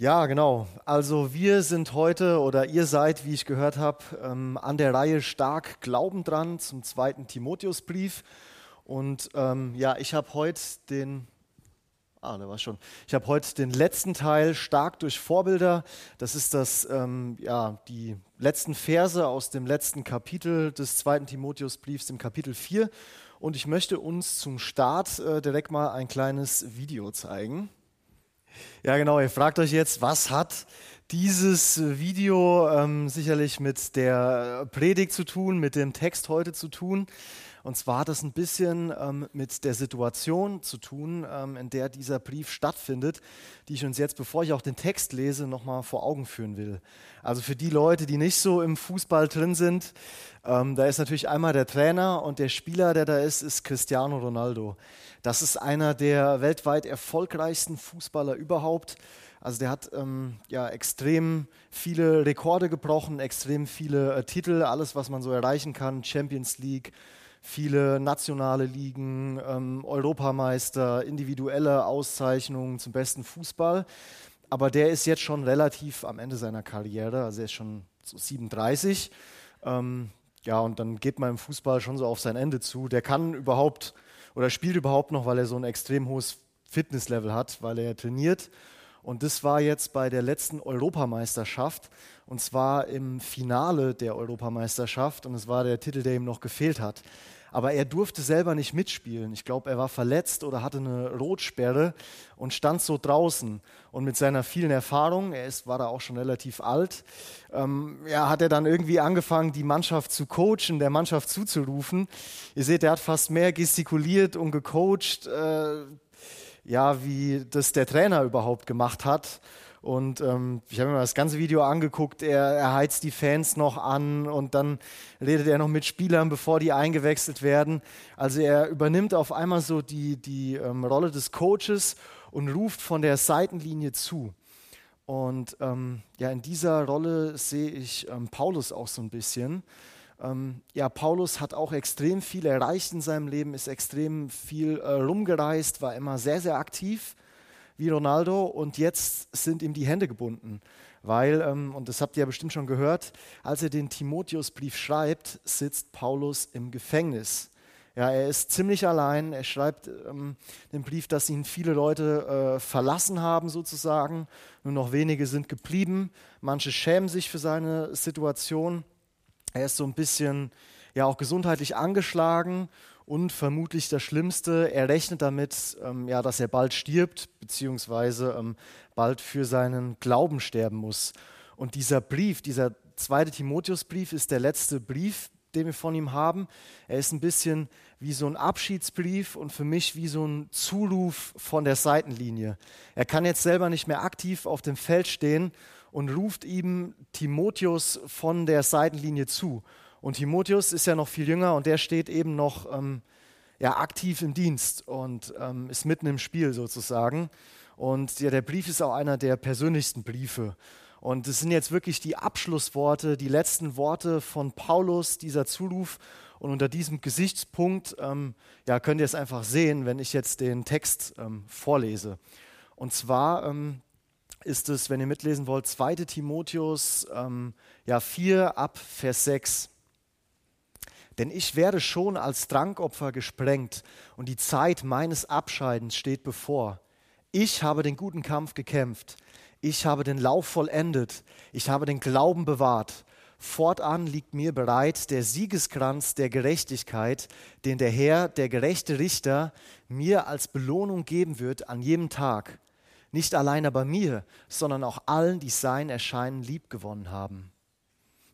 Ja, genau. Also wir sind heute oder ihr seid, wie ich gehört habe, ähm, an der Reihe stark Glauben dran zum zweiten Timotheusbrief. Und ähm, ja, ich habe heute den, ah, da war schon. Ich habe heute den letzten Teil stark durch Vorbilder. Das ist das, ähm, ja, die letzten Verse aus dem letzten Kapitel des zweiten Timotheusbriefs, dem Kapitel 4. Und ich möchte uns zum Start äh, direkt mal ein kleines Video zeigen. Ja, genau. Ihr fragt euch jetzt, was hat dieses Video ähm, sicherlich mit der Predigt zu tun, mit dem Text heute zu tun? Und zwar hat das ein bisschen ähm, mit der Situation zu tun, ähm, in der dieser Brief stattfindet, die ich uns jetzt, bevor ich auch den Text lese, nochmal vor Augen führen will. Also für die Leute, die nicht so im Fußball drin sind, ähm, da ist natürlich einmal der Trainer und der Spieler, der da ist, ist Cristiano Ronaldo. Das ist einer der weltweit erfolgreichsten Fußballer überhaupt. Also der hat ähm, ja extrem viele Rekorde gebrochen, extrem viele äh, Titel, alles, was man so erreichen kann, Champions League, viele nationale Ligen, ähm, Europameister, individuelle Auszeichnungen zum besten Fußball. Aber der ist jetzt schon relativ am Ende seiner Karriere, also er ist schon so 37. Ähm, ja, und dann geht man im Fußball schon so auf sein Ende zu. Der kann überhaupt oder spielt überhaupt noch, weil er so ein extrem hohes Fitnesslevel hat, weil er trainiert. Und das war jetzt bei der letzten Europameisterschaft und zwar im Finale der Europameisterschaft und es war der Titel, der ihm noch gefehlt hat. Aber er durfte selber nicht mitspielen. Ich glaube, er war verletzt oder hatte eine Rotsperre und stand so draußen. Und mit seiner vielen Erfahrung, er ist, war da auch schon relativ alt, ähm, ja, hat er dann irgendwie angefangen, die Mannschaft zu coachen, der Mannschaft zuzurufen. Ihr seht, er hat fast mehr gestikuliert und gecoacht, äh, ja, wie das der Trainer überhaupt gemacht hat. Und ähm, ich habe mir das ganze Video angeguckt. Er, er heizt die Fans noch an und dann redet er noch mit Spielern, bevor die eingewechselt werden. Also er übernimmt auf einmal so die, die ähm, Rolle des Coaches und ruft von der Seitenlinie zu. Und ähm, ja, in dieser Rolle sehe ich ähm, Paulus auch so ein bisschen. Ähm, ja, Paulus hat auch extrem viel erreicht in seinem Leben, ist extrem viel äh, rumgereist, war immer sehr, sehr aktiv wie Ronaldo und jetzt sind ihm die Hände gebunden, weil, ähm, und das habt ihr ja bestimmt schon gehört, als er den Timotheusbrief schreibt, sitzt Paulus im Gefängnis. Ja, er ist ziemlich allein. Er schreibt ähm, den Brief, dass ihn viele Leute äh, verlassen haben, sozusagen. Nur noch wenige sind geblieben. Manche schämen sich für seine Situation. Er ist so ein bisschen ja auch gesundheitlich angeschlagen und vermutlich das Schlimmste, er rechnet damit, ähm, ja, dass er bald stirbt, beziehungsweise ähm, bald für seinen Glauben sterben muss. Und dieser Brief, dieser zweite Timotheusbrief ist der letzte Brief, den wir von ihm haben. Er ist ein bisschen wie so ein Abschiedsbrief und für mich wie so ein Zuruf von der Seitenlinie. Er kann jetzt selber nicht mehr aktiv auf dem Feld stehen und ruft ihm Timotheus von der Seitenlinie zu. Und Timotheus ist ja noch viel jünger und der steht eben noch ähm, ja, aktiv im Dienst und ähm, ist mitten im Spiel sozusagen. Und ja, der Brief ist auch einer der persönlichsten Briefe. Und es sind jetzt wirklich die Abschlussworte, die letzten Worte von Paulus, dieser Zuruf. Und unter diesem Gesichtspunkt ähm, ja, könnt ihr es einfach sehen, wenn ich jetzt den Text ähm, vorlese. Und zwar ähm, ist es, wenn ihr mitlesen wollt, 2 Timotheus ähm, ja, 4 ab Vers 6. Denn ich werde schon als Trankopfer gesprengt und die Zeit meines Abscheidens steht bevor. Ich habe den guten Kampf gekämpft. Ich habe den Lauf vollendet. Ich habe den Glauben bewahrt. Fortan liegt mir bereit der Siegeskranz der Gerechtigkeit, den der Herr, der gerechte Richter, mir als Belohnung geben wird an jedem Tag. Nicht allein aber mir, sondern auch allen, die sein Erscheinen liebgewonnen haben.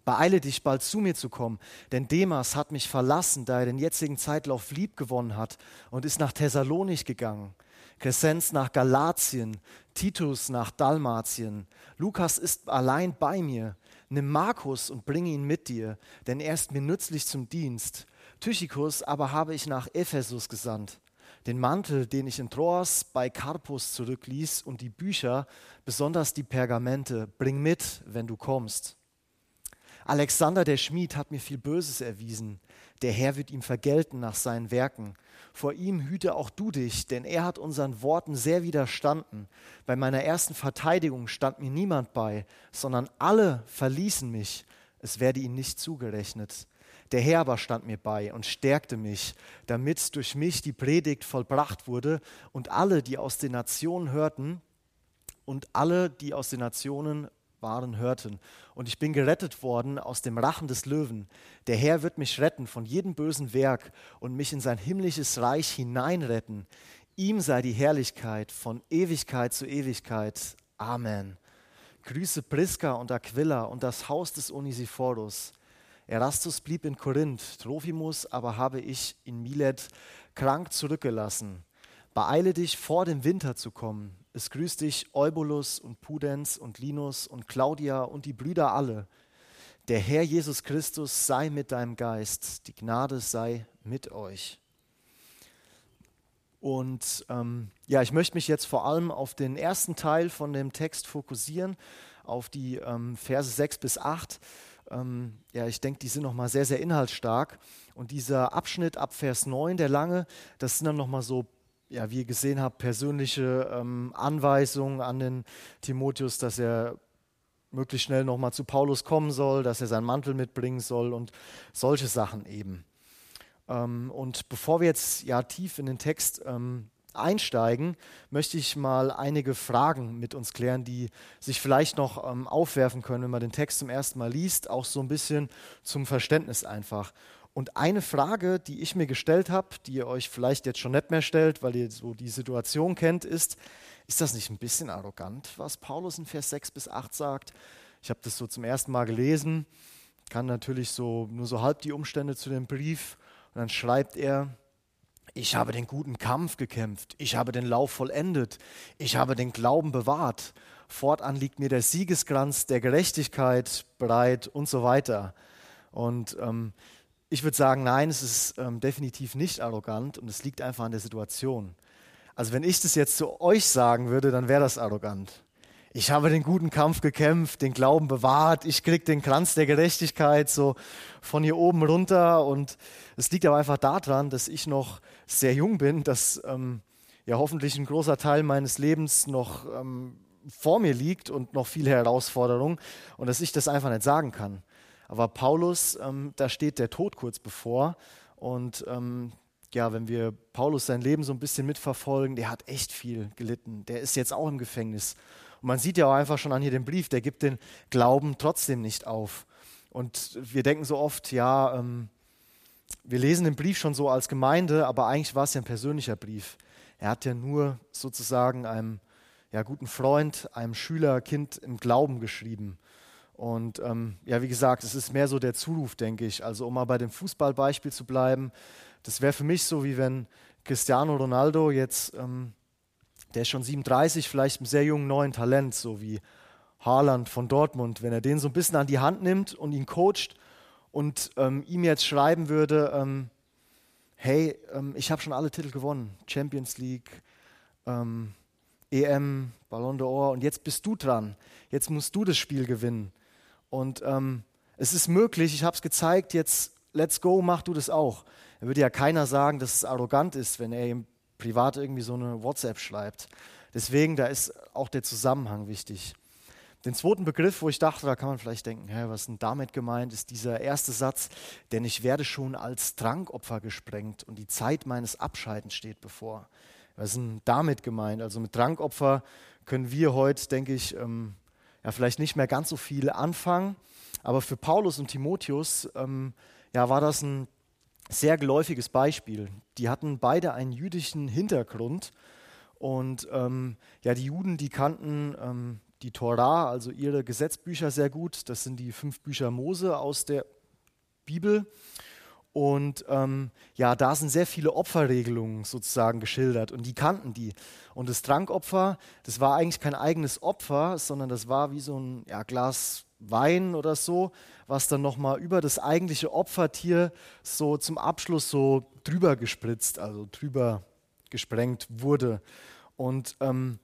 Beeile dich, bald zu mir zu kommen, denn Demas hat mich verlassen, da er den jetzigen Zeitlauf lieb gewonnen hat und ist nach Thessalonich gegangen. Crescens nach Galatien, Titus nach Dalmatien. Lukas ist allein bei mir. Nimm Markus und bringe ihn mit dir, denn er ist mir nützlich zum Dienst. Tychicus aber habe ich nach Ephesus gesandt. Den Mantel, den ich in Troas bei Karpus zurückließ und die Bücher, besonders die Pergamente, bring mit, wenn du kommst. Alexander der Schmied hat mir viel Böses erwiesen. Der Herr wird ihm vergelten nach seinen Werken. Vor ihm hüte auch du dich, denn er hat unseren Worten sehr widerstanden. Bei meiner ersten Verteidigung stand mir niemand bei, sondern alle verließen mich. Es werde ihnen nicht zugerechnet. Der Herr aber stand mir bei und stärkte mich, damit durch mich die Predigt vollbracht wurde und alle, die aus den Nationen hörten, und alle, die aus den Nationen waren, hörten. Und ich bin gerettet worden aus dem Rachen des Löwen. Der Herr wird mich retten von jedem bösen Werk und mich in sein himmlisches Reich hineinretten. Ihm sei die Herrlichkeit von Ewigkeit zu Ewigkeit. Amen. Grüße Priska und Aquila und das Haus des Onesiphorus. Erastus blieb in Korinth, Trophimus aber habe ich in Milet krank zurückgelassen. Beeile dich, vor dem Winter zu kommen. Es grüßt dich Eubulus und Pudens und Linus und Claudia und die Brüder alle. Der Herr Jesus Christus sei mit deinem Geist, die Gnade sei mit euch. Und ähm, ja, ich möchte mich jetzt vor allem auf den ersten Teil von dem Text fokussieren, auf die ähm, Verse 6 bis 8. Ähm, ja, ich denke, die sind nochmal sehr, sehr inhaltsstark. Und dieser Abschnitt ab Vers 9, der lange, das sind dann nochmal so, ja, wie ihr gesehen habt, persönliche ähm, Anweisungen an den Timotheus, dass er möglichst schnell nochmal zu Paulus kommen soll, dass er seinen Mantel mitbringen soll und solche Sachen eben. Ähm, und bevor wir jetzt ja tief in den Text ähm, einsteigen, möchte ich mal einige Fragen mit uns klären, die sich vielleicht noch ähm, aufwerfen können, wenn man den Text zum ersten Mal liest, auch so ein bisschen zum Verständnis einfach. Und eine Frage, die ich mir gestellt habe, die ihr euch vielleicht jetzt schon nicht mehr stellt, weil ihr so die Situation kennt, ist, ist das nicht ein bisschen arrogant, was Paulus in Vers 6 bis 8 sagt? Ich habe das so zum ersten Mal gelesen, kann natürlich so nur so halb die Umstände zu dem Brief und dann schreibt er, ich habe den guten Kampf gekämpft, ich habe den Lauf vollendet, ich habe den Glauben bewahrt, fortan liegt mir der Siegeskranz der Gerechtigkeit bereit und so weiter. Und ähm, ich würde sagen, nein, es ist ähm, definitiv nicht arrogant und es liegt einfach an der Situation. Also wenn ich das jetzt zu euch sagen würde, dann wäre das arrogant. Ich habe den guten Kampf gekämpft, den Glauben bewahrt, ich krieg den Kranz der Gerechtigkeit so von hier oben runter und es liegt aber einfach daran, dass ich noch sehr jung bin, dass ähm, ja hoffentlich ein großer Teil meines Lebens noch ähm, vor mir liegt und noch viele Herausforderungen und dass ich das einfach nicht sagen kann. Aber Paulus, ähm, da steht der Tod kurz bevor. Und ähm, ja, wenn wir Paulus sein Leben so ein bisschen mitverfolgen, der hat echt viel gelitten. Der ist jetzt auch im Gefängnis. Und man sieht ja auch einfach schon an hier den Brief, der gibt den Glauben trotzdem nicht auf. Und wir denken so oft, ja, ähm, wir lesen den Brief schon so als Gemeinde, aber eigentlich war es ja ein persönlicher Brief. Er hat ja nur sozusagen einem ja, guten Freund, einem Schüler, Kind im Glauben geschrieben. Und ähm, ja, wie gesagt, es ist mehr so der Zuruf, denke ich. Also um mal bei dem Fußballbeispiel zu bleiben, das wäre für mich so, wie wenn Cristiano Ronaldo jetzt, ähm, der ist schon 37, vielleicht ein sehr jungen neuen Talent, so wie Haaland von Dortmund, wenn er den so ein bisschen an die Hand nimmt und ihn coacht und ähm, ihm jetzt schreiben würde, ähm, hey, ähm, ich habe schon alle Titel gewonnen, Champions League, ähm, EM, Ballon d'Or und jetzt bist du dran, jetzt musst du das Spiel gewinnen. Und ähm, es ist möglich, ich habe es gezeigt, jetzt let's go, mach du das auch. Da würde ja keiner sagen, dass es arrogant ist, wenn er ihm privat irgendwie so eine WhatsApp schreibt. Deswegen, da ist auch der Zusammenhang wichtig. Den zweiten Begriff, wo ich dachte, da kann man vielleicht denken, hä, was ist denn damit gemeint, ist dieser erste Satz, denn ich werde schon als Trankopfer gesprengt und die Zeit meines Abscheidens steht bevor. Was ist denn damit gemeint? Also mit Trankopfer können wir heute, denke ich, ähm, ja, vielleicht nicht mehr ganz so viel anfangen. Aber für Paulus und Timotheus ähm, ja, war das ein sehr geläufiges Beispiel. Die hatten beide einen jüdischen Hintergrund. Und ähm, ja, die Juden, die kannten ähm, die Torah, also ihre Gesetzbücher sehr gut. Das sind die fünf Bücher Mose aus der Bibel. Und ähm, ja, da sind sehr viele Opferregelungen sozusagen geschildert und die kannten die. Und das Trankopfer, das war eigentlich kein eigenes Opfer, sondern das war wie so ein ja, Glas Wein oder so, was dann nochmal über das eigentliche Opfertier so zum Abschluss so drüber gespritzt, also drüber gesprengt wurde. Und ähm,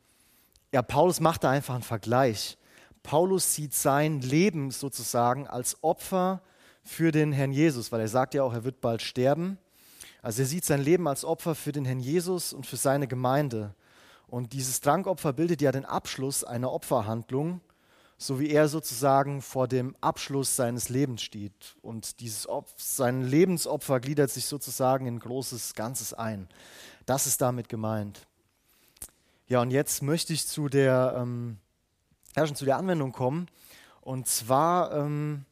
ja, Paulus macht da einfach einen Vergleich. Paulus sieht sein Leben sozusagen als Opfer für den Herrn Jesus, weil er sagt ja auch, er wird bald sterben. Also er sieht sein Leben als Opfer für den Herrn Jesus und für seine Gemeinde. Und dieses Trankopfer bildet ja den Abschluss einer Opferhandlung, so wie er sozusagen vor dem Abschluss seines Lebens steht. Und dieses Opf sein Lebensopfer gliedert sich sozusagen in großes Ganzes ein. Das ist damit gemeint. Ja, und jetzt möchte ich zu der, ähm, ja, schon zu der Anwendung kommen. Und zwar, ähm,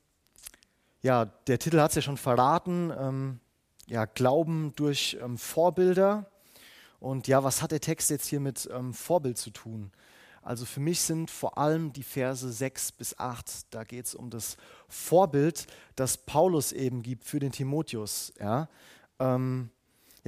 ja, der Titel hat es ja schon verraten, ähm, ja, Glauben durch ähm, Vorbilder. Und ja, was hat der Text jetzt hier mit ähm, Vorbild zu tun? Also für mich sind vor allem die Verse 6 bis 8, da geht es um das Vorbild, das Paulus eben gibt für den Timotheus. Ja, ähm,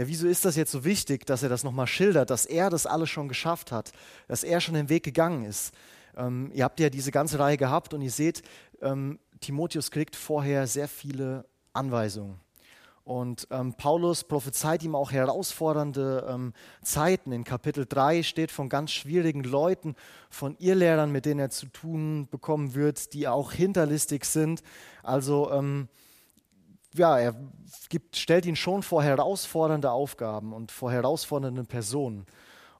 ja wieso ist das jetzt so wichtig, dass er das nochmal schildert, dass er das alles schon geschafft hat, dass er schon den Weg gegangen ist? Ähm, ihr habt ja diese ganze Reihe gehabt und ihr seht, ähm, Timotheus kriegt vorher sehr viele Anweisungen. Und ähm, Paulus prophezeit ihm auch herausfordernde ähm, Zeiten. In Kapitel 3 steht von ganz schwierigen Leuten, von Irrlehrern, mit denen er zu tun bekommen wird, die auch hinterlistig sind. Also ähm, ja, er gibt, stellt ihn schon vor herausfordernde Aufgaben und vor herausfordernde Personen.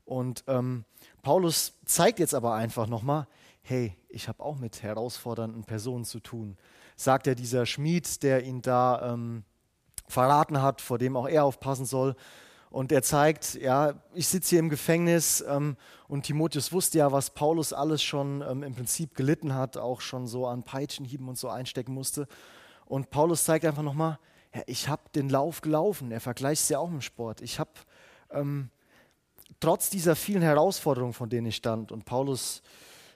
Und ähm, Paulus zeigt jetzt aber einfach nochmal, hey, ich habe auch mit herausfordernden Personen zu tun. Sagt er dieser Schmied, der ihn da ähm, verraten hat, vor dem auch er aufpassen soll. Und er zeigt, ja, ich sitze hier im Gefängnis ähm, und Timotheus wusste ja, was Paulus alles schon ähm, im Prinzip gelitten hat, auch schon so an Peitschenhieben und so einstecken musste. Und Paulus zeigt einfach nochmal, ja, ich habe den Lauf gelaufen. Er vergleicht es ja auch dem Sport. Ich habe ähm, trotz dieser vielen Herausforderungen, von denen ich stand, und Paulus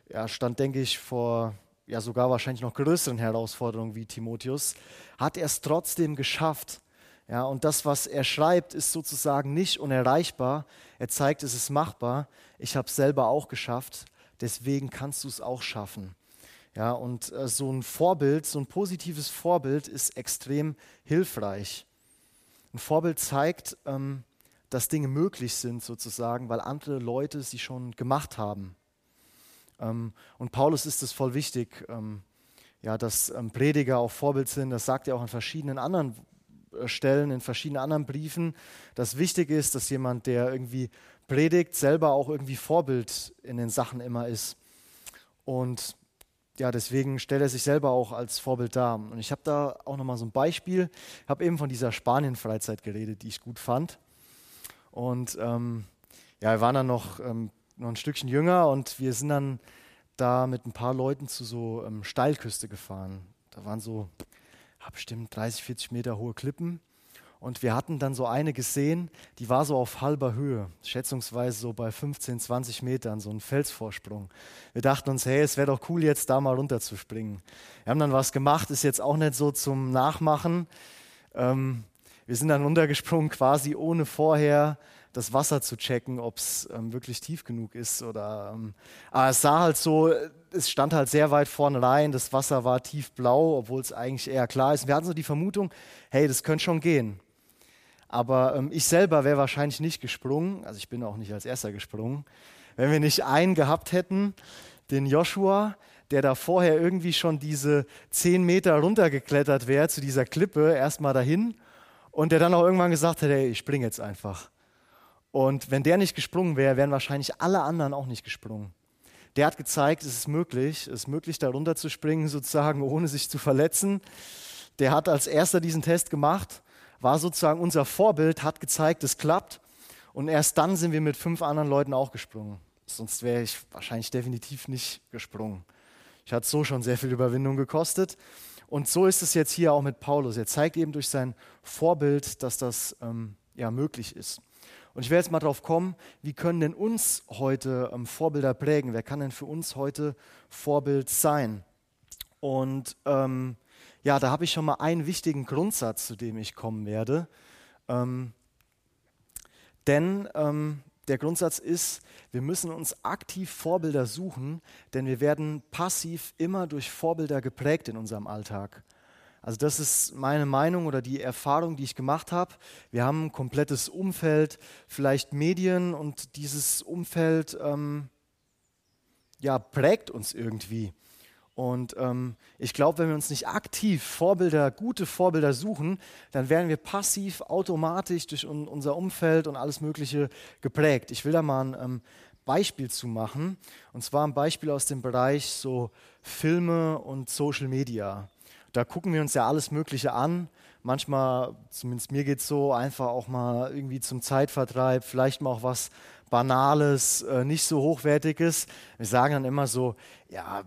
ja, stand, denke ich, vor ja sogar wahrscheinlich noch größeren Herausforderungen wie Timotheus, hat er es trotzdem geschafft, ja, und das, was er schreibt, ist sozusagen nicht unerreichbar. Er zeigt, es ist machbar. Ich habe es selber auch geschafft. Deswegen kannst du es auch schaffen. Ja, und äh, so ein Vorbild, so ein positives Vorbild ist extrem hilfreich. Ein Vorbild zeigt, ähm, dass Dinge möglich sind, sozusagen, weil andere Leute sie schon gemacht haben. Ähm, und Paulus ist es voll wichtig, ähm, ja, dass ähm, Prediger auch Vorbild sind. Das sagt er auch an verschiedenen anderen Stellen in verschiedenen anderen Briefen, dass wichtig ist, dass jemand, der irgendwie predigt, selber auch irgendwie Vorbild in den Sachen immer ist. Und ja, deswegen stellt er sich selber auch als Vorbild dar. Und ich habe da auch nochmal so ein Beispiel. Ich habe eben von dieser Spanien-Freizeit geredet, die ich gut fand. Und ähm, ja, wir waren dann noch, ähm, noch ein Stückchen jünger und wir sind dann da mit ein paar Leuten zu so ähm, Steilküste gefahren. Da waren so bestimmt 30, 40 Meter hohe Klippen. Und wir hatten dann so eine gesehen, die war so auf halber Höhe, schätzungsweise so bei 15, 20 Metern, so ein Felsvorsprung. Wir dachten uns, hey, es wäre doch cool, jetzt da mal runterzuspringen. Wir haben dann was gemacht, ist jetzt auch nicht so zum Nachmachen. Ähm, wir sind dann runtergesprungen, quasi ohne vorher das Wasser zu checken, ob es ähm, wirklich tief genug ist. Oder, ähm, aber es sah halt so, es stand halt sehr weit vorne rein, das Wasser war tiefblau, obwohl es eigentlich eher klar ist. Wir hatten so die Vermutung, hey, das könnte schon gehen. Aber ähm, ich selber wäre wahrscheinlich nicht gesprungen, also ich bin auch nicht als erster gesprungen, wenn wir nicht einen gehabt hätten, den Joshua, der da vorher irgendwie schon diese zehn Meter runtergeklettert wäre zu dieser Klippe, erstmal dahin und der dann auch irgendwann gesagt hat, hey, ich springe jetzt einfach. Und wenn der nicht gesprungen wäre, wären wahrscheinlich alle anderen auch nicht gesprungen. Der hat gezeigt, es ist möglich, es ist möglich, darunter zu springen, sozusagen, ohne sich zu verletzen. Der hat als erster diesen Test gemacht, war sozusagen unser Vorbild, hat gezeigt, es klappt. Und erst dann sind wir mit fünf anderen Leuten auch gesprungen. Sonst wäre ich wahrscheinlich definitiv nicht gesprungen. Ich hatte so schon sehr viel Überwindung gekostet. Und so ist es jetzt hier auch mit Paulus. Er zeigt eben durch sein Vorbild, dass das ähm, ja möglich ist. Und ich werde jetzt mal drauf kommen, wie können denn uns heute ähm, Vorbilder prägen? Wer kann denn für uns heute Vorbild sein? Und ähm, ja, da habe ich schon mal einen wichtigen Grundsatz, zu dem ich kommen werde. Ähm, denn ähm, der Grundsatz ist, wir müssen uns aktiv Vorbilder suchen, denn wir werden passiv immer durch Vorbilder geprägt in unserem Alltag. Also das ist meine Meinung oder die Erfahrung, die ich gemacht habe. Wir haben ein komplettes Umfeld, vielleicht Medien und dieses Umfeld ähm, ja, prägt uns irgendwie. Und ähm, ich glaube, wenn wir uns nicht aktiv Vorbilder, gute Vorbilder suchen, dann werden wir passiv, automatisch durch un unser Umfeld und alles Mögliche geprägt. Ich will da mal ein ähm, Beispiel zu machen. Und zwar ein Beispiel aus dem Bereich so Filme und Social Media. Da gucken wir uns ja alles Mögliche an. Manchmal, zumindest mir geht es so, einfach auch mal irgendwie zum Zeitvertreib, vielleicht mal auch was Banales, äh, nicht so Hochwertiges. Wir sagen dann immer so, ja,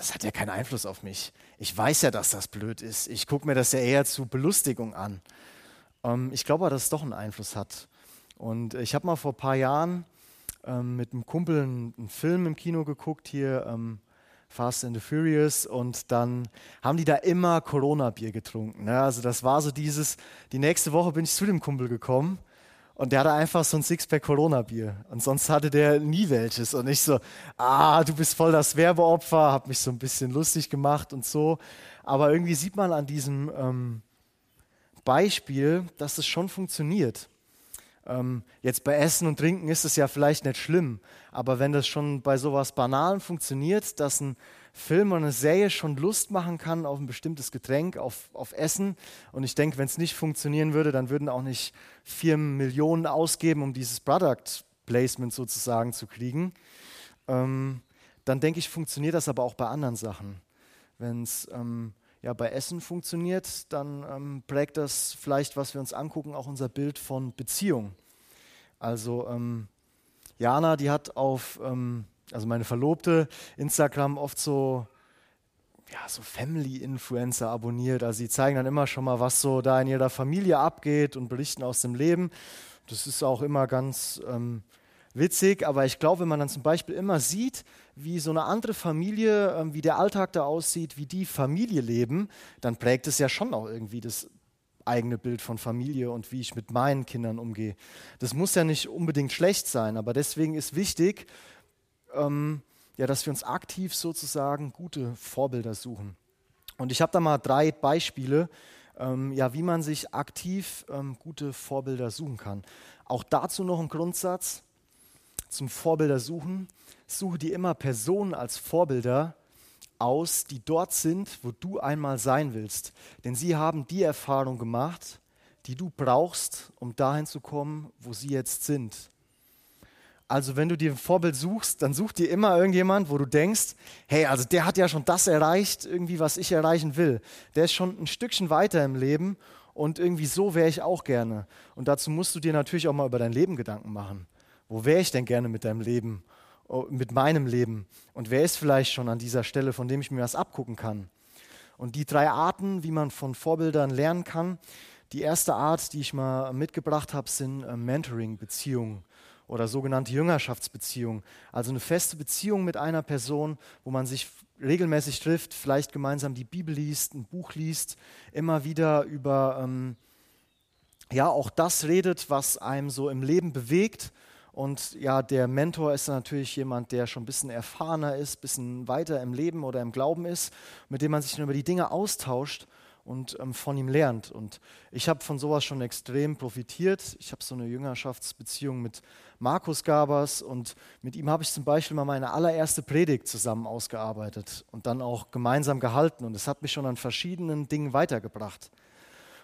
das hat ja keinen Einfluss auf mich. Ich weiß ja, dass das blöd ist. Ich gucke mir das ja eher zu Belustigung an. Ähm, ich glaube aber, dass es doch einen Einfluss hat. Und ich habe mal vor ein paar Jahren ähm, mit einem Kumpel einen, einen, Film im Kino geguckt, hier ähm, Fast and the Furious, und dann haben die da immer Corona-Bier getrunken. Ne? Also das war so dieses, die nächste Woche bin ich zu dem Kumpel gekommen und der hatte einfach so ein Sixpack Corona-Bier. Und sonst hatte der nie welches. Und ich so, ah, du bist voll das Werbeopfer, hab mich so ein bisschen lustig gemacht und so. Aber irgendwie sieht man an diesem ähm, Beispiel, dass es schon funktioniert. Ähm, jetzt bei Essen und Trinken ist es ja vielleicht nicht schlimm, aber wenn das schon bei sowas Banalen funktioniert, dass ein Film oder eine Serie schon Lust machen kann auf ein bestimmtes Getränk, auf, auf Essen. Und ich denke, wenn es nicht funktionieren würde, dann würden auch nicht Firmen Millionen ausgeben, um dieses Product Placement sozusagen zu kriegen. Ähm, dann denke ich, funktioniert das aber auch bei anderen Sachen. Wenn es ähm, ja, bei Essen funktioniert, dann ähm, prägt das vielleicht, was wir uns angucken, auch unser Bild von Beziehung. Also ähm, Jana, die hat auf ähm, also meine Verlobte, Instagram oft so, ja, so Family-Influencer abonniert. Also sie zeigen dann immer schon mal, was so da in ihrer Familie abgeht und berichten aus dem Leben. Das ist auch immer ganz ähm, witzig, aber ich glaube, wenn man dann zum Beispiel immer sieht, wie so eine andere Familie, ähm, wie der Alltag da aussieht, wie die Familie leben, dann prägt es ja schon auch irgendwie das eigene Bild von Familie und wie ich mit meinen Kindern umgehe. Das muss ja nicht unbedingt schlecht sein, aber deswegen ist wichtig, ähm, ja, dass wir uns aktiv sozusagen gute Vorbilder suchen. Und ich habe da mal drei Beispiele, ähm, ja, wie man sich aktiv ähm, gute Vorbilder suchen kann. Auch dazu noch ein Grundsatz zum Vorbilder suchen. Suche dir immer Personen als Vorbilder aus, die dort sind, wo du einmal sein willst. Denn sie haben die Erfahrung gemacht, die du brauchst, um dahin zu kommen, wo sie jetzt sind. Also wenn du dir ein Vorbild suchst, dann such dir immer irgendjemand, wo du denkst, hey, also der hat ja schon das erreicht, irgendwie was ich erreichen will. Der ist schon ein Stückchen weiter im Leben und irgendwie so wäre ich auch gerne. Und dazu musst du dir natürlich auch mal über dein Leben Gedanken machen. Wo wäre ich denn gerne mit deinem Leben, oh, mit meinem Leben? Und wer ist vielleicht schon an dieser Stelle, von dem ich mir was abgucken kann? Und die drei Arten, wie man von Vorbildern lernen kann. Die erste Art, die ich mal mitgebracht habe, sind äh, Mentoring-Beziehungen oder sogenannte Jüngerschaftsbeziehung. Also eine feste Beziehung mit einer Person, wo man sich regelmäßig trifft, vielleicht gemeinsam die Bibel liest, ein Buch liest, immer wieder über ähm, ja auch das redet, was einem so im Leben bewegt. Und ja, der Mentor ist natürlich jemand, der schon ein bisschen erfahrener ist, ein bisschen weiter im Leben oder im Glauben ist, mit dem man sich über die Dinge austauscht und ähm, von ihm lernt. Und ich habe von sowas schon extrem profitiert. Ich habe so eine Jüngerschaftsbeziehung mit Markus Gabers und mit ihm habe ich zum Beispiel mal meine allererste Predigt zusammen ausgearbeitet und dann auch gemeinsam gehalten. Und es hat mich schon an verschiedenen Dingen weitergebracht.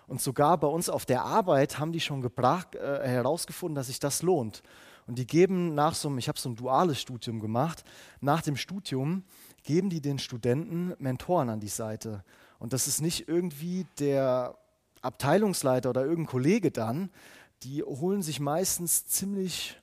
Und sogar bei uns auf der Arbeit haben die schon gebracht, äh, herausgefunden, dass sich das lohnt. Und die geben nach so einem, ich habe so ein duales Studium gemacht, nach dem Studium geben die den Studenten Mentoren an die Seite. Und das ist nicht irgendwie der Abteilungsleiter oder irgendein Kollege dann, die holen sich meistens ziemlich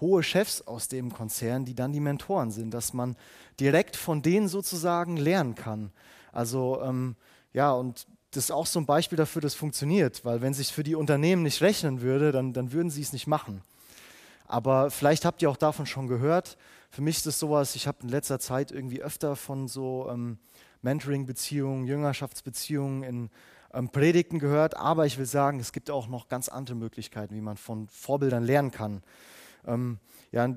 hohe Chefs aus dem Konzern, die dann die Mentoren sind, dass man direkt von denen sozusagen lernen kann. Also ähm, ja, und das ist auch so ein Beispiel dafür, dass funktioniert, weil wenn sich für die Unternehmen nicht rechnen würde, dann, dann würden sie es nicht machen. Aber vielleicht habt ihr auch davon schon gehört. Für mich ist es sowas, ich habe in letzter Zeit irgendwie öfter von so ähm, Mentoring-Beziehungen, Jüngerschaftsbeziehungen in ähm, Predigten gehört, aber ich will sagen, es gibt auch noch ganz andere Möglichkeiten, wie man von Vorbildern lernen kann. Ähm, ja,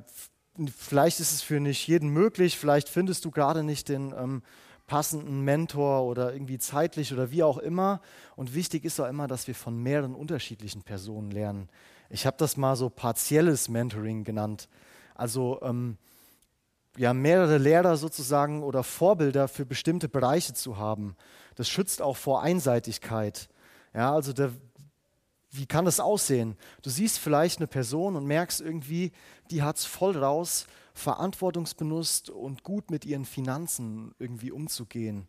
vielleicht ist es für nicht jeden möglich, vielleicht findest du gerade nicht den ähm, passenden Mentor oder irgendwie zeitlich oder wie auch immer. Und wichtig ist auch immer, dass wir von mehreren unterschiedlichen Personen lernen. Ich habe das mal so partielles Mentoring genannt. Also ähm, ja, mehrere Lehrer sozusagen oder Vorbilder für bestimmte Bereiche zu haben. Das schützt auch vor Einseitigkeit. Ja, also der, wie kann das aussehen? Du siehst vielleicht eine Person und merkst irgendwie, die hat es voll raus, verantwortungsbenutzt und gut mit ihren Finanzen irgendwie umzugehen.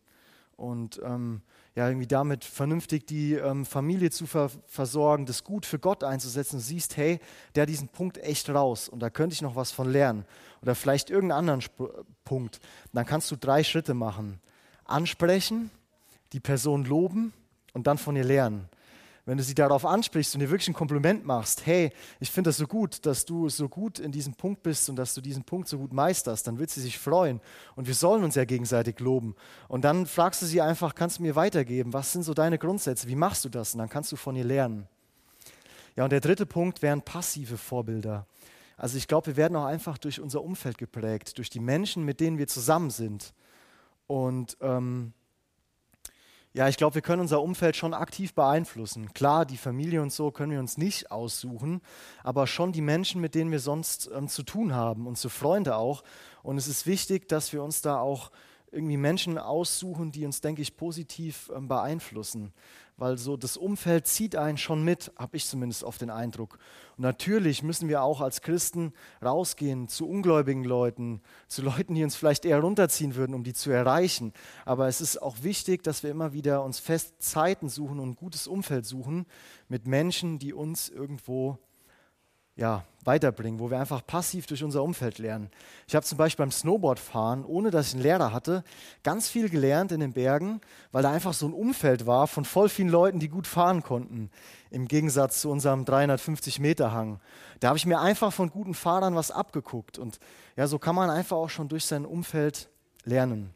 Und ähm, ja, irgendwie damit vernünftig die ähm, Familie zu ver versorgen, das gut für Gott einzusetzen. Du siehst, hey, der hat diesen Punkt echt raus und da könnte ich noch was von lernen. Oder vielleicht irgendeinen anderen Sp Punkt. dann kannst du drei Schritte machen. Ansprechen, die Person loben und dann von ihr lernen wenn du sie darauf ansprichst und ihr wirklich ein Kompliment machst, hey, ich finde das so gut, dass du so gut in diesem Punkt bist und dass du diesen Punkt so gut meisterst, dann wird sie sich freuen. Und wir sollen uns ja gegenseitig loben. Und dann fragst du sie einfach, kannst du mir weitergeben, was sind so deine Grundsätze, wie machst du das? Und dann kannst du von ihr lernen. Ja, und der dritte Punkt wären passive Vorbilder. Also ich glaube, wir werden auch einfach durch unser Umfeld geprägt, durch die Menschen, mit denen wir zusammen sind. Und ähm, ja, ich glaube, wir können unser Umfeld schon aktiv beeinflussen. Klar, die Familie und so können wir uns nicht aussuchen, aber schon die Menschen, mit denen wir sonst ähm, zu tun haben, unsere Freunde auch. Und es ist wichtig, dass wir uns da auch irgendwie Menschen aussuchen, die uns, denke ich, positiv ähm, beeinflussen weil so das Umfeld zieht einen schon mit, habe ich zumindest oft den Eindruck. Und natürlich müssen wir auch als Christen rausgehen zu ungläubigen Leuten, zu Leuten, die uns vielleicht eher runterziehen würden, um die zu erreichen. Aber es ist auch wichtig, dass wir immer wieder uns fest Zeiten suchen und ein gutes Umfeld suchen mit Menschen, die uns irgendwo ja, weiterbringen, wo wir einfach passiv durch unser Umfeld lernen. Ich habe zum Beispiel beim Snowboardfahren, ohne dass ich einen Lehrer hatte, ganz viel gelernt in den Bergen, weil da einfach so ein Umfeld war von voll vielen Leuten, die gut fahren konnten, im Gegensatz zu unserem 350 Meter Hang. Da habe ich mir einfach von guten Fahrern was abgeguckt und ja, so kann man einfach auch schon durch sein Umfeld lernen.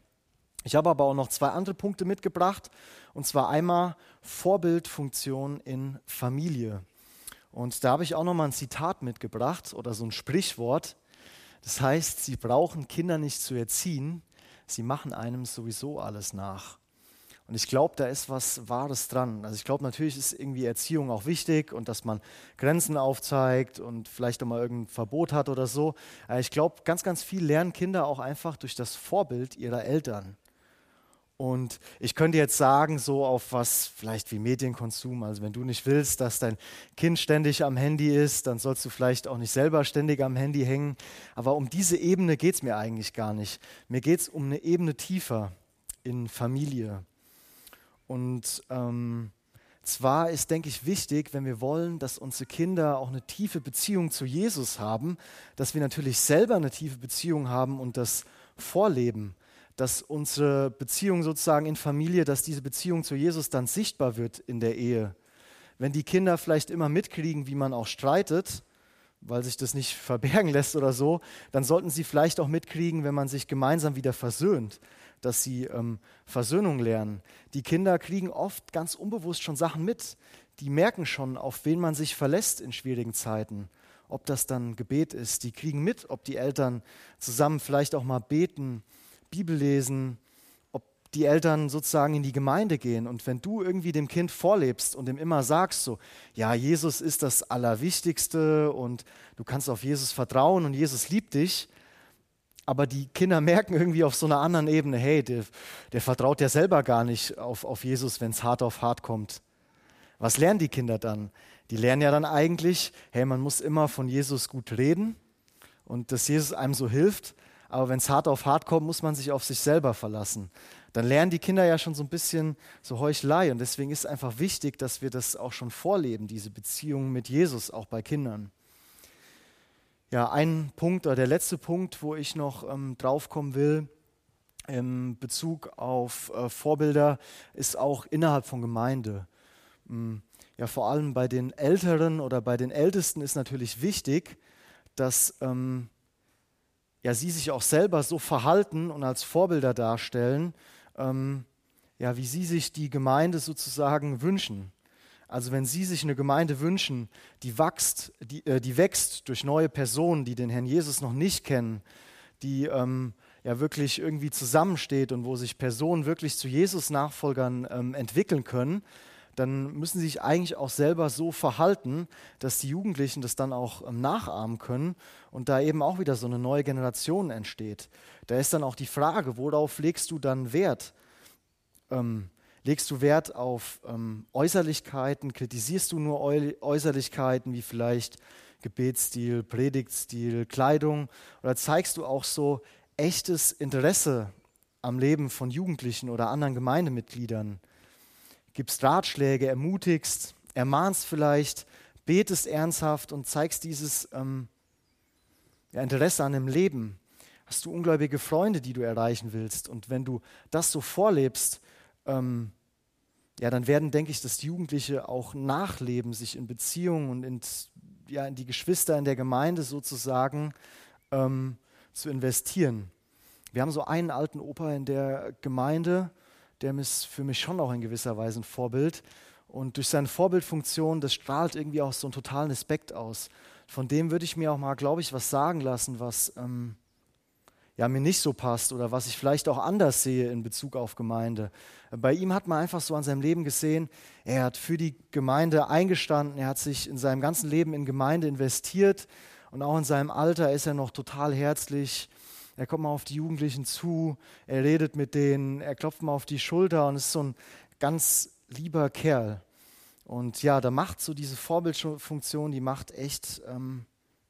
Ich habe aber auch noch zwei andere Punkte mitgebracht, und zwar einmal Vorbildfunktion in Familie. Und da habe ich auch noch mal ein Zitat mitgebracht oder so ein Sprichwort. Das heißt, sie brauchen Kinder nicht zu erziehen, sie machen einem sowieso alles nach. Und ich glaube, da ist was Wahres dran. Also ich glaube, natürlich ist irgendwie Erziehung auch wichtig und dass man Grenzen aufzeigt und vielleicht auch mal irgendein Verbot hat oder so. Aber ich glaube, ganz, ganz viel lernen Kinder auch einfach durch das Vorbild ihrer Eltern. Und ich könnte jetzt sagen, so auf was vielleicht wie Medienkonsum, also wenn du nicht willst, dass dein Kind ständig am Handy ist, dann sollst du vielleicht auch nicht selber ständig am Handy hängen. Aber um diese Ebene geht es mir eigentlich gar nicht. Mir geht es um eine Ebene tiefer in Familie. Und ähm, zwar ist, denke ich, wichtig, wenn wir wollen, dass unsere Kinder auch eine tiefe Beziehung zu Jesus haben, dass wir natürlich selber eine tiefe Beziehung haben und das vorleben dass unsere Beziehung sozusagen in Familie, dass diese Beziehung zu Jesus dann sichtbar wird in der Ehe. Wenn die Kinder vielleicht immer mitkriegen, wie man auch streitet, weil sich das nicht verbergen lässt oder so, dann sollten sie vielleicht auch mitkriegen, wenn man sich gemeinsam wieder versöhnt, dass sie ähm, Versöhnung lernen. Die Kinder kriegen oft ganz unbewusst schon Sachen mit. Die merken schon, auf wen man sich verlässt in schwierigen Zeiten. Ob das dann Gebet ist. Die kriegen mit, ob die Eltern zusammen vielleicht auch mal beten Bibel lesen, ob die Eltern sozusagen in die Gemeinde gehen. Und wenn du irgendwie dem Kind vorlebst und ihm immer sagst, so, ja, Jesus ist das Allerwichtigste und du kannst auf Jesus vertrauen und Jesus liebt dich, aber die Kinder merken irgendwie auf so einer anderen Ebene, hey, der, der vertraut ja selber gar nicht auf, auf Jesus, wenn es hart auf hart kommt. Was lernen die Kinder dann? Die lernen ja dann eigentlich, hey, man muss immer von Jesus gut reden und dass Jesus einem so hilft. Aber wenn es hart auf hart kommt, muss man sich auf sich selber verlassen. Dann lernen die Kinder ja schon so ein bisschen so Heuchelei. Und deswegen ist es einfach wichtig, dass wir das auch schon vorleben, diese Beziehung mit Jesus, auch bei Kindern. Ja, ein Punkt oder der letzte Punkt, wo ich noch ähm, draufkommen will, im Bezug auf äh, Vorbilder, ist auch innerhalb von Gemeinde. Ähm, ja, vor allem bei den Älteren oder bei den Ältesten ist natürlich wichtig, dass ähm, ja, sie sich auch selber so verhalten und als Vorbilder darstellen, ähm, ja, wie sie sich die Gemeinde sozusagen wünschen. Also wenn Sie sich eine Gemeinde wünschen, die wächst, die, äh, die wächst durch neue Personen, die den Herrn Jesus noch nicht kennen, die ähm, ja wirklich irgendwie zusammensteht und wo sich Personen wirklich zu Jesus-Nachfolgern ähm, entwickeln können, dann müssen sie sich eigentlich auch selber so verhalten, dass die Jugendlichen das dann auch ähm, nachahmen können und da eben auch wieder so eine neue Generation entsteht. Da ist dann auch die Frage, worauf legst du dann Wert? Ähm, legst du Wert auf ähm, Äußerlichkeiten? Kritisierst du nur Äußerlichkeiten wie vielleicht Gebetsstil, Predigtstil, Kleidung? Oder zeigst du auch so echtes Interesse am Leben von Jugendlichen oder anderen Gemeindemitgliedern? Gibst Ratschläge, ermutigst, ermahnst vielleicht, betest ernsthaft und zeigst dieses ähm, ja, Interesse an dem Leben. Hast du ungläubige Freunde, die du erreichen willst? Und wenn du das so vorlebst, ähm, ja, dann werden, denke ich, dass Jugendliche auch nachleben, sich in Beziehungen und in, ja, in die Geschwister in der Gemeinde sozusagen ähm, zu investieren. Wir haben so einen alten Opa in der Gemeinde, der ist für mich schon auch in gewisser Weise ein Vorbild. Und durch seine Vorbildfunktion, das strahlt irgendwie auch so einen totalen Respekt aus. Von dem würde ich mir auch mal, glaube ich, was sagen lassen, was ähm, ja, mir nicht so passt oder was ich vielleicht auch anders sehe in Bezug auf Gemeinde. Bei ihm hat man einfach so an seinem Leben gesehen, er hat für die Gemeinde eingestanden, er hat sich in seinem ganzen Leben in Gemeinde investiert und auch in seinem Alter ist er noch total herzlich er kommt mal auf die Jugendlichen zu, er redet mit denen, er klopft mal auf die Schulter und ist so ein ganz lieber Kerl. Und ja, da macht so diese Vorbildfunktion, die macht echt ähm,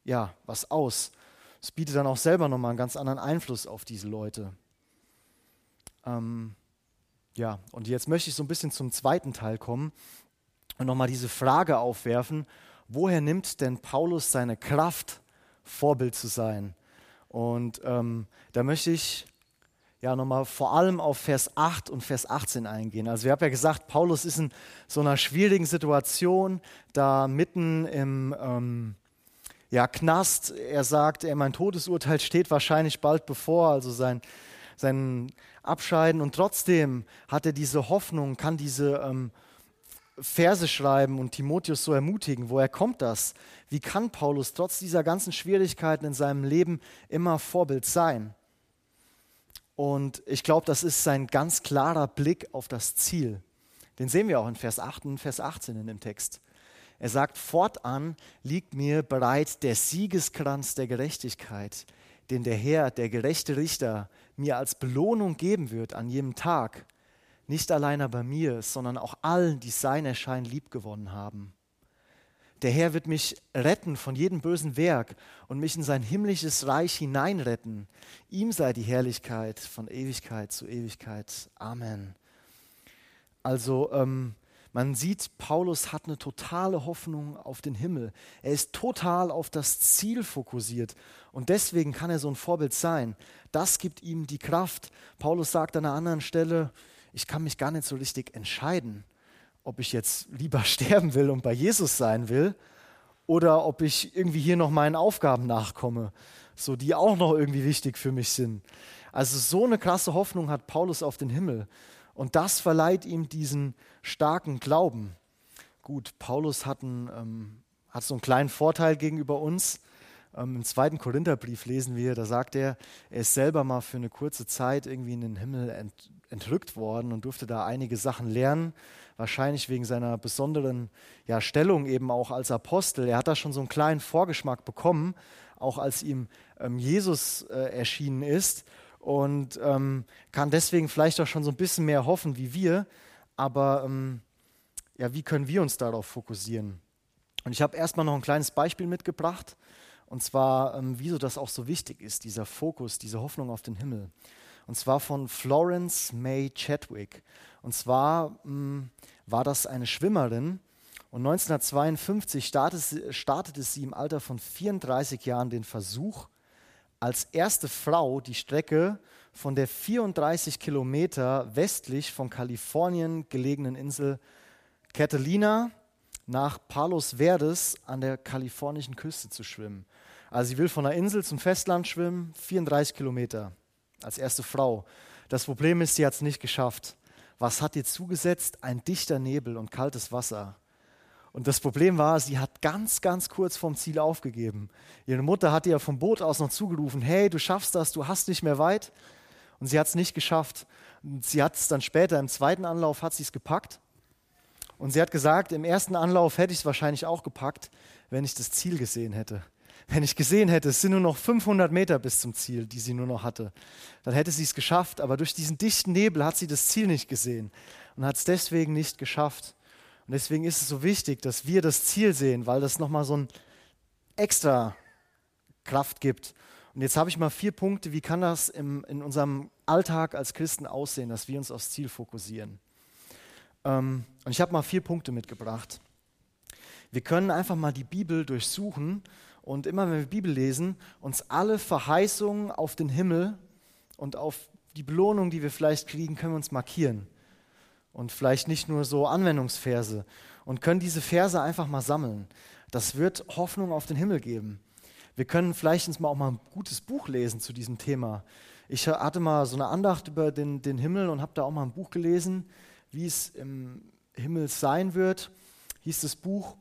ja, was aus. Es bietet dann auch selber nochmal einen ganz anderen Einfluss auf diese Leute. Ähm, ja, und jetzt möchte ich so ein bisschen zum zweiten Teil kommen und nochmal diese Frage aufwerfen, woher nimmt denn Paulus seine Kraft, Vorbild zu sein? Und ähm, da möchte ich ja nochmal vor allem auf Vers 8 und Vers 18 eingehen. Also wir haben ja gesagt, Paulus ist in so einer schwierigen Situation, da mitten im ähm, ja, Knast. Er sagt, er, mein Todesurteil steht wahrscheinlich bald bevor, also sein, sein Abscheiden. Und trotzdem hat er diese Hoffnung, kann diese ähm, Verse schreiben und Timotheus so ermutigen. Woher kommt das? Wie kann Paulus trotz dieser ganzen Schwierigkeiten in seinem Leben immer Vorbild sein? Und ich glaube, das ist sein ganz klarer Blick auf das Ziel. Den sehen wir auch in Vers 8 und Vers 18 in dem Text. Er sagt, fortan liegt mir bereit der Siegeskranz der Gerechtigkeit, den der Herr, der gerechte Richter, mir als Belohnung geben wird an jedem Tag nicht allein bei mir, sondern auch allen, die sein Erscheinen liebgewonnen haben. Der Herr wird mich retten von jedem bösen Werk und mich in sein himmlisches Reich hineinretten. Ihm sei die Herrlichkeit von Ewigkeit zu Ewigkeit. Amen. Also ähm, man sieht, Paulus hat eine totale Hoffnung auf den Himmel. Er ist total auf das Ziel fokussiert und deswegen kann er so ein Vorbild sein. Das gibt ihm die Kraft. Paulus sagt an einer anderen Stelle, ich kann mich gar nicht so richtig entscheiden, ob ich jetzt lieber sterben will und bei Jesus sein will oder ob ich irgendwie hier noch meinen Aufgaben nachkomme, so die auch noch irgendwie wichtig für mich sind. Also so eine krasse Hoffnung hat Paulus auf den Himmel und das verleiht ihm diesen starken Glauben. Gut, Paulus hat, einen, ähm, hat so einen kleinen Vorteil gegenüber uns. Ähm, Im zweiten Korintherbrief lesen wir, da sagt er, er ist selber mal für eine kurze Zeit irgendwie in den Himmel ent, entrückt worden und durfte da einige Sachen lernen, wahrscheinlich wegen seiner besonderen ja, Stellung eben auch als Apostel. Er hat da schon so einen kleinen Vorgeschmack bekommen, auch als ihm ähm, Jesus äh, erschienen ist und ähm, kann deswegen vielleicht auch schon so ein bisschen mehr hoffen wie wir. Aber ähm, ja, wie können wir uns darauf fokussieren? Und ich habe erstmal noch ein kleines Beispiel mitgebracht. Und zwar, ähm, wieso das auch so wichtig ist, dieser Fokus, diese Hoffnung auf den Himmel. Und zwar von Florence May Chadwick. Und zwar mh, hm, war das eine Schwimmerin. Und 1952 startete, startete sie im Alter von 34 Jahren den Versuch, als erste Frau die Strecke von der 34 Kilometer westlich von Kalifornien gelegenen Insel Catalina nach Palos Verdes an der kalifornischen Küste zu schwimmen. Also sie will von der Insel zum Festland schwimmen, 34 Kilometer als erste Frau. Das Problem ist, sie hat es nicht geschafft. Was hat ihr zugesetzt? Ein dichter Nebel und kaltes Wasser. Und das Problem war, sie hat ganz, ganz kurz vom Ziel aufgegeben. Ihre Mutter hat ihr vom Boot aus noch zugerufen, hey, du schaffst das, du hast nicht mehr weit. Und sie hat es nicht geschafft. Und sie hat es dann später, im zweiten Anlauf, hat sie es gepackt Und sie hat gesagt, im ersten Anlauf hätte ich es wahrscheinlich auch gepackt, wenn ich das Ziel gesehen hätte. Wenn ich gesehen hätte, es sind nur noch 500 Meter bis zum Ziel, die sie nur noch hatte, dann hätte sie es geschafft. Aber durch diesen dichten Nebel hat sie das Ziel nicht gesehen und hat es deswegen nicht geschafft. Und deswegen ist es so wichtig, dass wir das Ziel sehen, weil das nochmal so ein extra Kraft gibt. Und jetzt habe ich mal vier Punkte, wie kann das im, in unserem Alltag als Christen aussehen, dass wir uns aufs Ziel fokussieren. Ähm, und ich habe mal vier Punkte mitgebracht. Wir können einfach mal die Bibel durchsuchen und immer wenn wir Bibel lesen, uns alle Verheißungen auf den Himmel und auf die Belohnung, die wir vielleicht kriegen, können wir uns markieren. Und vielleicht nicht nur so Anwendungsverse und können diese Verse einfach mal sammeln. Das wird Hoffnung auf den Himmel geben. Wir können vielleicht uns mal auch mal ein gutes Buch lesen zu diesem Thema. Ich hatte mal so eine Andacht über den, den Himmel und habe da auch mal ein Buch gelesen, wie es im Himmel sein wird, hieß das Buch.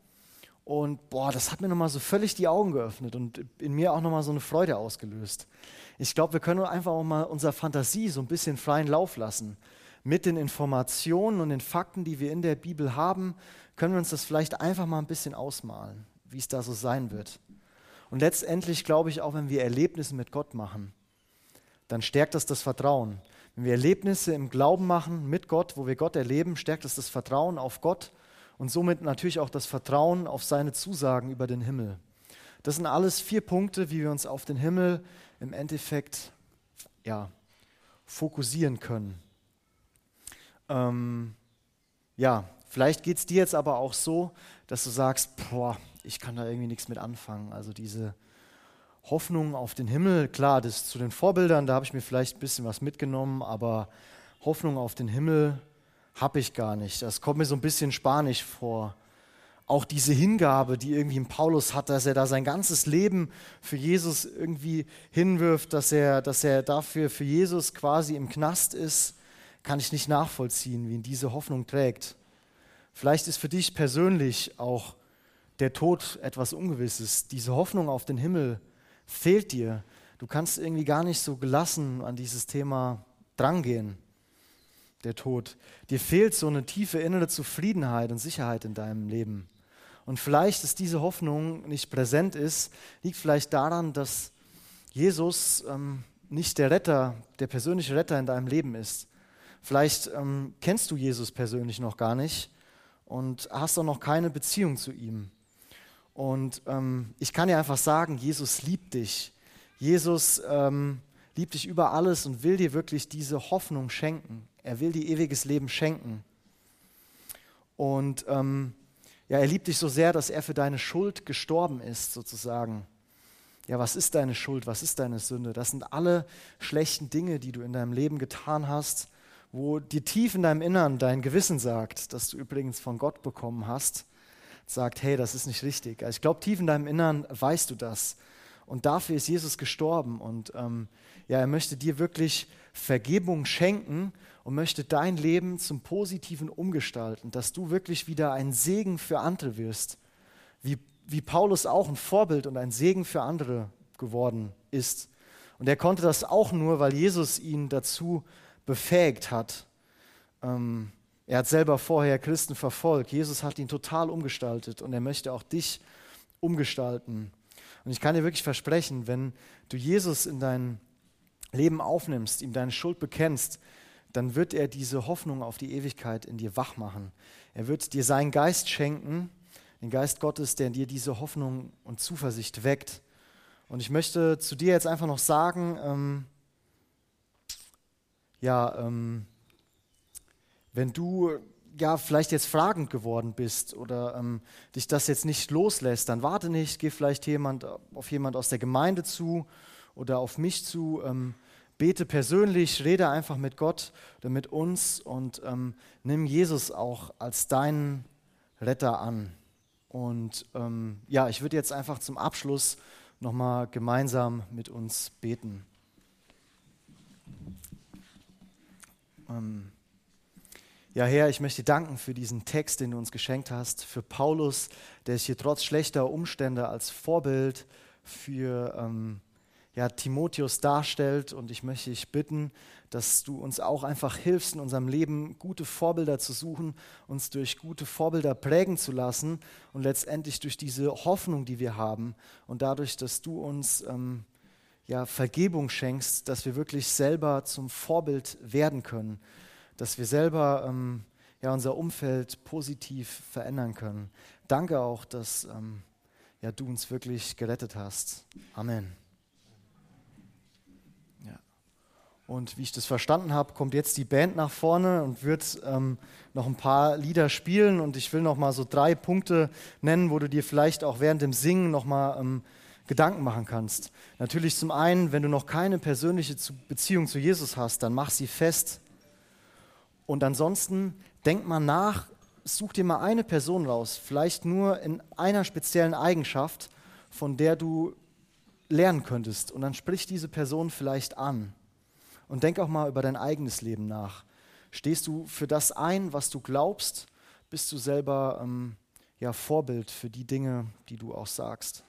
Und boah, das hat mir nochmal so völlig die Augen geöffnet und in mir auch nochmal so eine Freude ausgelöst. Ich glaube, wir können einfach auch mal unserer Fantasie so ein bisschen freien Lauf lassen. Mit den Informationen und den Fakten, die wir in der Bibel haben, können wir uns das vielleicht einfach mal ein bisschen ausmalen, wie es da so sein wird. Und letztendlich glaube ich auch, wenn wir Erlebnisse mit Gott machen, dann stärkt das das Vertrauen. Wenn wir Erlebnisse im Glauben machen mit Gott, wo wir Gott erleben, stärkt das das Vertrauen auf Gott und somit natürlich auch das Vertrauen auf seine Zusagen über den Himmel. Das sind alles vier Punkte, wie wir uns auf den Himmel im Endeffekt ja, fokussieren können. Ähm, ja, vielleicht geht es dir jetzt aber auch so, dass du sagst, boah, ich kann da irgendwie nichts mit anfangen. Also diese Hoffnung auf den Himmel, klar, das zu den Vorbildern, da habe ich mir vielleicht ein bisschen was mitgenommen, aber Hoffnung auf den Himmel habe ich gar nicht. Das kommt mir so ein bisschen spanisch vor. Auch diese Hingabe, die irgendwie ein Paulus hat, dass er da sein ganzes Leben für Jesus irgendwie hinwirft, dass er, dass er dafür für Jesus quasi im Knast ist, kann ich nicht nachvollziehen, wie ihn diese Hoffnung trägt. Vielleicht ist für dich persönlich auch der Tod etwas Ungewisses. Diese Hoffnung auf den Himmel fehlt dir. Du kannst irgendwie gar nicht so gelassen an dieses Thema drangehen, der Tod. Dir fehlt so eine tiefe innere Zufriedenheit und Sicherheit in deinem Leben. Und vielleicht ist diese Hoffnung nicht präsent ist, liegt vielleicht daran, dass Jesus ähm, nicht der Retter, der persönliche Retter in deinem Leben ist. Vielleicht ähm, kennst du Jesus persönlich noch gar nicht und hast auch noch keine Beziehung zu ihm. Und ähm, ich kann dir einfach sagen, Jesus liebt dich. Jesus ähm, liebt dich über alles und will dir wirklich diese Hoffnung schenken. Er will dir ewiges Leben schenken. Und ähm, ja, er liebt dich so sehr, dass er für deine Schuld gestorben ist, sozusagen. Ja, was ist deine Schuld? Was ist deine Sünde? Das sind alle schlechten Dinge, die du in deinem Leben getan hast, wo dir tief in deinem Innern dein Gewissen sagt, dass du übrigens von Gott bekommen hast sagt, hey, das ist nicht richtig. Also ich glaube, tief in deinem Innern weißt du das. Und dafür ist Jesus gestorben. Und ähm, ja, er möchte dir wirklich Vergebung schenken und möchte dein Leben zum Positiven umgestalten, dass du wirklich wieder ein Segen für andere wirst. Wie, wie Paulus auch ein Vorbild und ein Segen für andere geworden ist. Und er konnte das auch nur, weil Jesus ihn dazu befähigt hat. Ähm, er hat selber vorher Christen verfolgt. Jesus hat ihn total umgestaltet und er möchte auch dich umgestalten. Und ich kann dir wirklich versprechen, wenn du Jesus in dein Leben aufnimmst, ihm deine Schuld bekennst, dann wird er diese Hoffnung auf die Ewigkeit in dir wach machen. Er wird dir seinen Geist schenken, den Geist Gottes, der in dir diese Hoffnung und Zuversicht weckt. Und ich möchte zu dir jetzt einfach noch sagen, ähm, ja, ähm, wenn du ja vielleicht jetzt fragend geworden bist oder ähm, dich das jetzt nicht loslässt, dann warte nicht, geh vielleicht jemand, auf jemand aus der Gemeinde zu oder auf mich zu. Ähm, bete persönlich, rede einfach mit Gott oder mit uns und ähm, nimm Jesus auch als deinen Retter an. Und ähm, ja, ich würde jetzt einfach zum Abschluss nochmal gemeinsam mit uns beten. Ähm, ja, Herr, ich möchte danken für diesen Text, den du uns geschenkt hast, für Paulus, der sich hier trotz schlechter Umstände als Vorbild für ähm, ja, Timotheus darstellt. Und ich möchte dich bitten, dass du uns auch einfach hilfst, in unserem Leben gute Vorbilder zu suchen, uns durch gute Vorbilder prägen zu lassen und letztendlich durch diese Hoffnung, die wir haben und dadurch, dass du uns ähm, ja, Vergebung schenkst, dass wir wirklich selber zum Vorbild werden können, dass wir selber ähm, ja, unser Umfeld positiv verändern können. Danke auch, dass ähm, ja, du uns wirklich gerettet hast. Amen. Und wie ich das verstanden habe, kommt jetzt die Band nach vorne und wird ähm, noch ein paar Lieder spielen. Und ich will noch mal so drei Punkte nennen, wo du dir vielleicht auch während dem Singen noch mal ähm, Gedanken machen kannst. Natürlich zum einen, wenn du noch keine persönliche Beziehung zu Jesus hast, dann mach sie fest. Und ansonsten denk mal nach, such dir mal eine Person raus, vielleicht nur in einer speziellen Eigenschaft, von der du lernen könntest. Und dann sprich diese Person vielleicht an. Und denk auch mal über dein eigenes Leben nach. Stehst du für das ein, was du glaubst? Bist du selber ähm, ja, Vorbild für die Dinge, die du auch sagst?